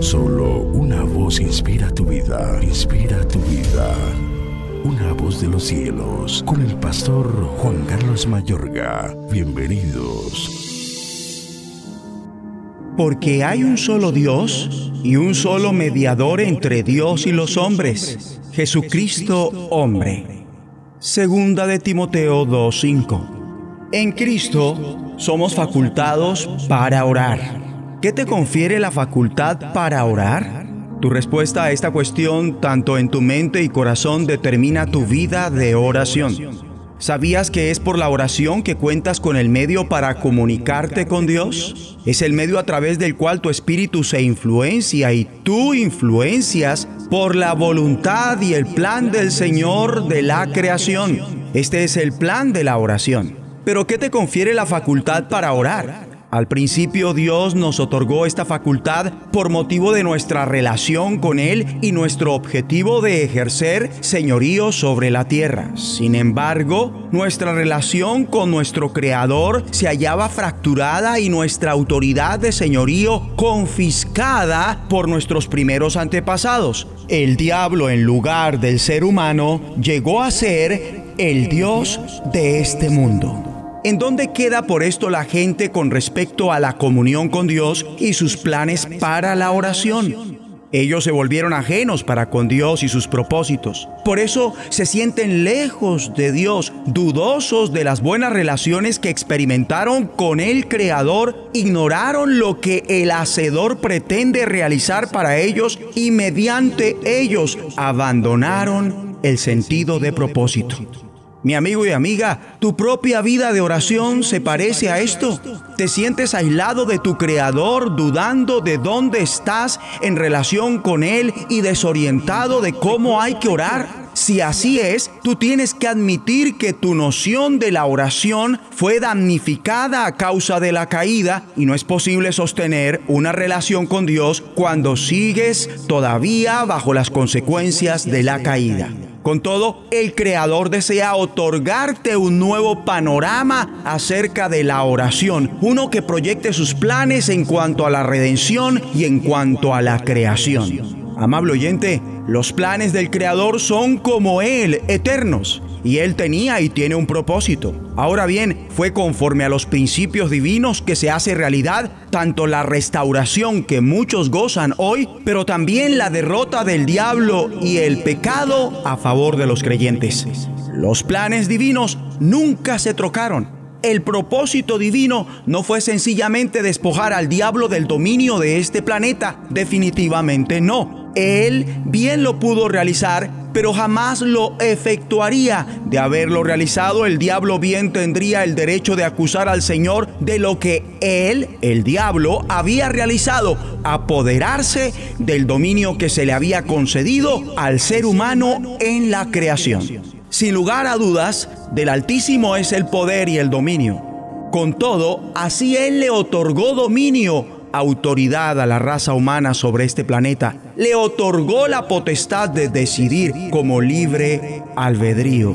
Solo una voz inspira tu vida, inspira tu vida. Una voz de los cielos, con el pastor Juan Carlos Mayorga. Bienvenidos. Porque hay un solo Dios y un solo mediador entre Dios y los hombres, Jesucristo hombre. Segunda de Timoteo 2.5. En Cristo somos facultados para orar. ¿Qué te confiere la facultad para orar? Tu respuesta a esta cuestión, tanto en tu mente y corazón, determina tu vida de oración. ¿Sabías que es por la oración que cuentas con el medio para comunicarte con Dios? Es el medio a través del cual tu espíritu se influencia y tú influencias por la voluntad y el plan del Señor de la creación. Este es el plan de la oración. Pero ¿qué te confiere la facultad para orar? Al principio Dios nos otorgó esta facultad por motivo de nuestra relación con Él y nuestro objetivo de ejercer señorío sobre la tierra. Sin embargo, nuestra relación con nuestro Creador se hallaba fracturada y nuestra autoridad de señorío confiscada por nuestros primeros antepasados. El diablo en lugar del ser humano llegó a ser el Dios de este mundo. ¿En dónde queda por esto la gente con respecto a la comunión con Dios y sus planes para la oración? Ellos se volvieron ajenos para con Dios y sus propósitos. Por eso se sienten lejos de Dios, dudosos de las buenas relaciones que experimentaron con el Creador, ignoraron lo que el Hacedor pretende realizar para ellos y mediante ellos abandonaron el sentido de propósito. Mi amigo y amiga, tu propia vida de oración se parece a esto. Te sientes aislado de tu Creador, dudando de dónde estás en relación con Él y desorientado de cómo hay que orar. Si así es, tú tienes que admitir que tu noción de la oración fue damnificada a causa de la caída y no es posible sostener una relación con Dios cuando sigues todavía bajo las consecuencias de la caída. Con todo, el Creador desea otorgarte un nuevo panorama acerca de la oración, uno que proyecte sus planes en cuanto a la redención y en cuanto a la creación. Amable oyente, los planes del Creador son como Él, eternos y él tenía y tiene un propósito. Ahora bien, fue conforme a los principios divinos que se hace realidad tanto la restauración que muchos gozan hoy, pero también la derrota del diablo y el pecado a favor de los creyentes. Los planes divinos nunca se trocaron. El propósito divino no fue sencillamente despojar al diablo del dominio de este planeta, definitivamente no. Él bien lo pudo realizar pero jamás lo efectuaría. De haberlo realizado, el diablo bien tendría el derecho de acusar al Señor de lo que él, el diablo, había realizado, apoderarse del dominio que se le había concedido al ser humano en la creación. Sin lugar a dudas, del Altísimo es el poder y el dominio. Con todo, así Él le otorgó dominio autoridad a la raza humana sobre este planeta, le otorgó la potestad de decidir como libre albedrío.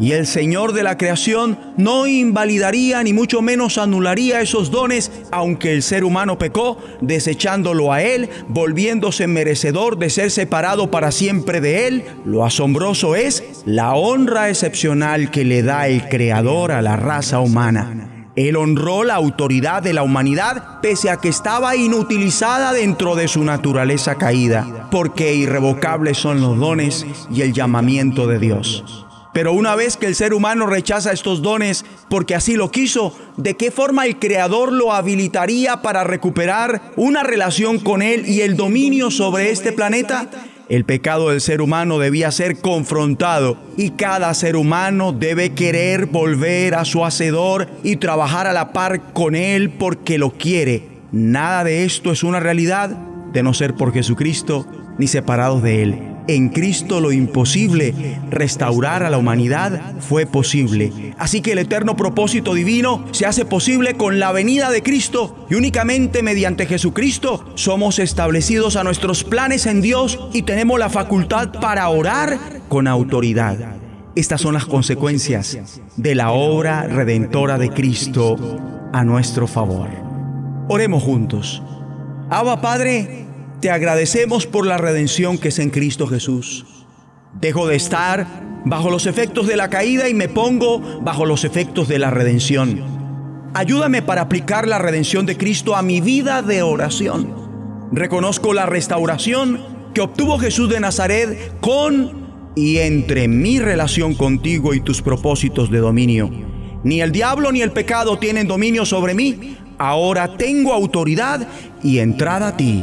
Y el Señor de la creación no invalidaría ni mucho menos anularía esos dones, aunque el ser humano pecó, desechándolo a Él, volviéndose merecedor de ser separado para siempre de Él. Lo asombroso es la honra excepcional que le da el Creador a la raza humana. Él honró la autoridad de la humanidad pese a que estaba inutilizada dentro de su naturaleza caída, porque irrevocables son los dones y el llamamiento de Dios. Pero una vez que el ser humano rechaza estos dones porque así lo quiso, ¿de qué forma el Creador lo habilitaría para recuperar una relación con Él y el dominio sobre este planeta? El pecado del ser humano debía ser confrontado y cada ser humano debe querer volver a su hacedor y trabajar a la par con él porque lo quiere. Nada de esto es una realidad de no ser por Jesucristo ni separados de él en Cristo lo imposible, restaurar a la humanidad, fue posible. Así que el eterno propósito divino se hace posible con la venida de Cristo y únicamente mediante Jesucristo somos establecidos a nuestros planes en Dios y tenemos la facultad para orar con autoridad. Estas son las consecuencias de la obra redentora de Cristo a nuestro favor. Oremos juntos. Abba Padre, te agradecemos por la redención que es en Cristo Jesús. Dejo de estar bajo los efectos de la caída y me pongo bajo los efectos de la redención. Ayúdame para aplicar la redención de Cristo a mi vida de oración. Reconozco la restauración que obtuvo Jesús de Nazaret con y entre mi relación contigo y tus propósitos de dominio. Ni el diablo ni el pecado tienen dominio sobre mí. Ahora tengo autoridad y entrada a ti